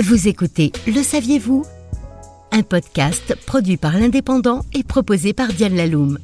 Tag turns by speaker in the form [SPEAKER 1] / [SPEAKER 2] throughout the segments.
[SPEAKER 1] Vous écoutez Le saviez-vous? Un podcast produit par l'Indépendant et proposé par Diane Laloum.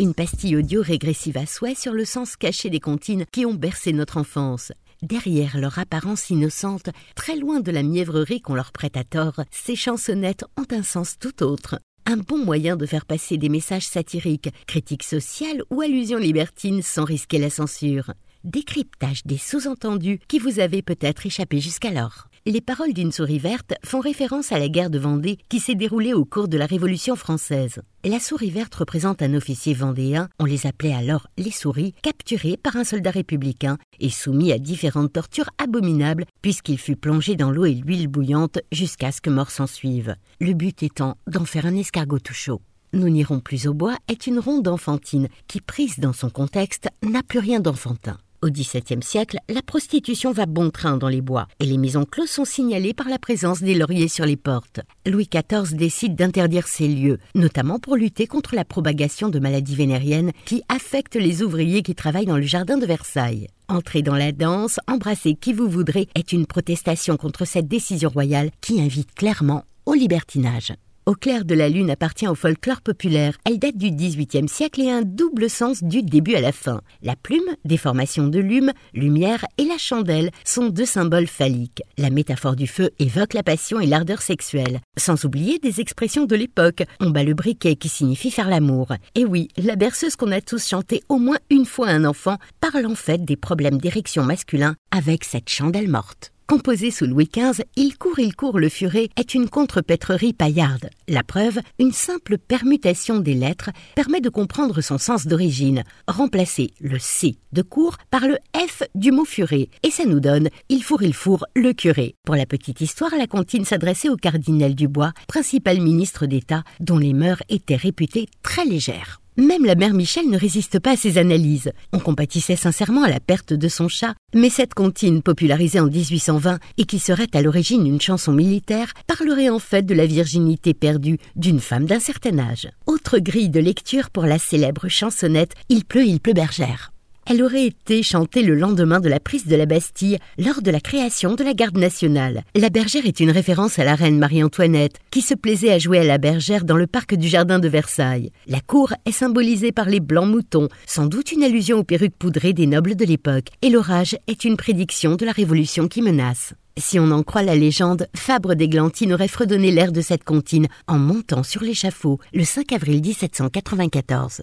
[SPEAKER 1] Une pastille audio régressive à souhait sur le sens caché des comptines qui ont bercé notre enfance. Derrière leur apparence innocente, très loin de la mièvrerie qu'on leur prête à tort, ces chansonnettes ont un sens tout autre. Un bon moyen de faire passer des messages satiriques, critiques sociales ou allusions libertines sans risquer la censure décryptage des sous-entendus qui vous avaient peut-être échappé jusqu'alors. Les paroles d'une souris verte font référence à la guerre de Vendée qui s'est déroulée au cours de la Révolution française. La souris verte représente un officier vendéen, on les appelait alors les souris, capturé par un soldat républicain et soumis à différentes tortures abominables puisqu'il fut plongé dans l'eau et l'huile bouillante jusqu'à ce que mort s'en suive. Le but étant d'en faire un escargot tout chaud. Nous n'irons plus au bois est une ronde enfantine qui, prise dans son contexte, n'a plus rien d'enfantin. Au XVIIe siècle, la prostitution va bon train dans les bois et les maisons closes sont signalées par la présence des lauriers sur les portes. Louis XIV décide d'interdire ces lieux, notamment pour lutter contre la propagation de maladies vénériennes qui affectent les ouvriers qui travaillent dans le jardin de Versailles. Entrer dans la danse, embrasser qui vous voudrez est une protestation contre cette décision royale qui invite clairement au libertinage. Au clair de la lune appartient au folklore populaire. Elle date du XVIIIe siècle et a un double sens du début à la fin. La plume, déformation de lume, lumière et la chandelle sont deux symboles phalliques. La métaphore du feu évoque la passion et l'ardeur sexuelle. Sans oublier des expressions de l'époque. On bat le briquet qui signifie faire l'amour. Et oui, la berceuse qu'on a tous chanté au moins une fois un enfant parle en fait des problèmes d'érection masculin avec cette chandelle morte. Composé sous Louis XV, Il court, il court le furet est une contrepétrerie paillarde. La preuve, une simple permutation des lettres permet de comprendre son sens d'origine. Remplacer le C de court par le F du mot furet. Et ça nous donne Il fourre, il fourre le curé. Pour la petite histoire, la comptine s'adressait au cardinal Dubois, principal ministre d'État, dont les mœurs étaient réputées très légères. Même la mère Michel ne résiste pas à ces analyses. On compatissait sincèrement à la perte de son chat, mais cette comptine popularisée en 1820 et qui serait à l'origine une chanson militaire parlerait en fait de la virginité perdue d'une femme d'un certain âge. Autre grille de lecture pour la célèbre chansonnette Il pleut, il pleut bergère. Elle aurait été chantée le lendemain de la prise de la Bastille lors de la création de la garde nationale. La bergère est une référence à la reine Marie-Antoinette, qui se plaisait à jouer à la bergère dans le parc du jardin de Versailles. La cour est symbolisée par les blancs moutons, sans doute une allusion aux perruques poudrées des nobles de l'époque, et l'orage est une prédiction de la révolution qui menace. Si on en croit la légende, Fabre d'Églantine aurait fredonné l'air de cette comptine en montant sur l'échafaud le 5 avril 1794.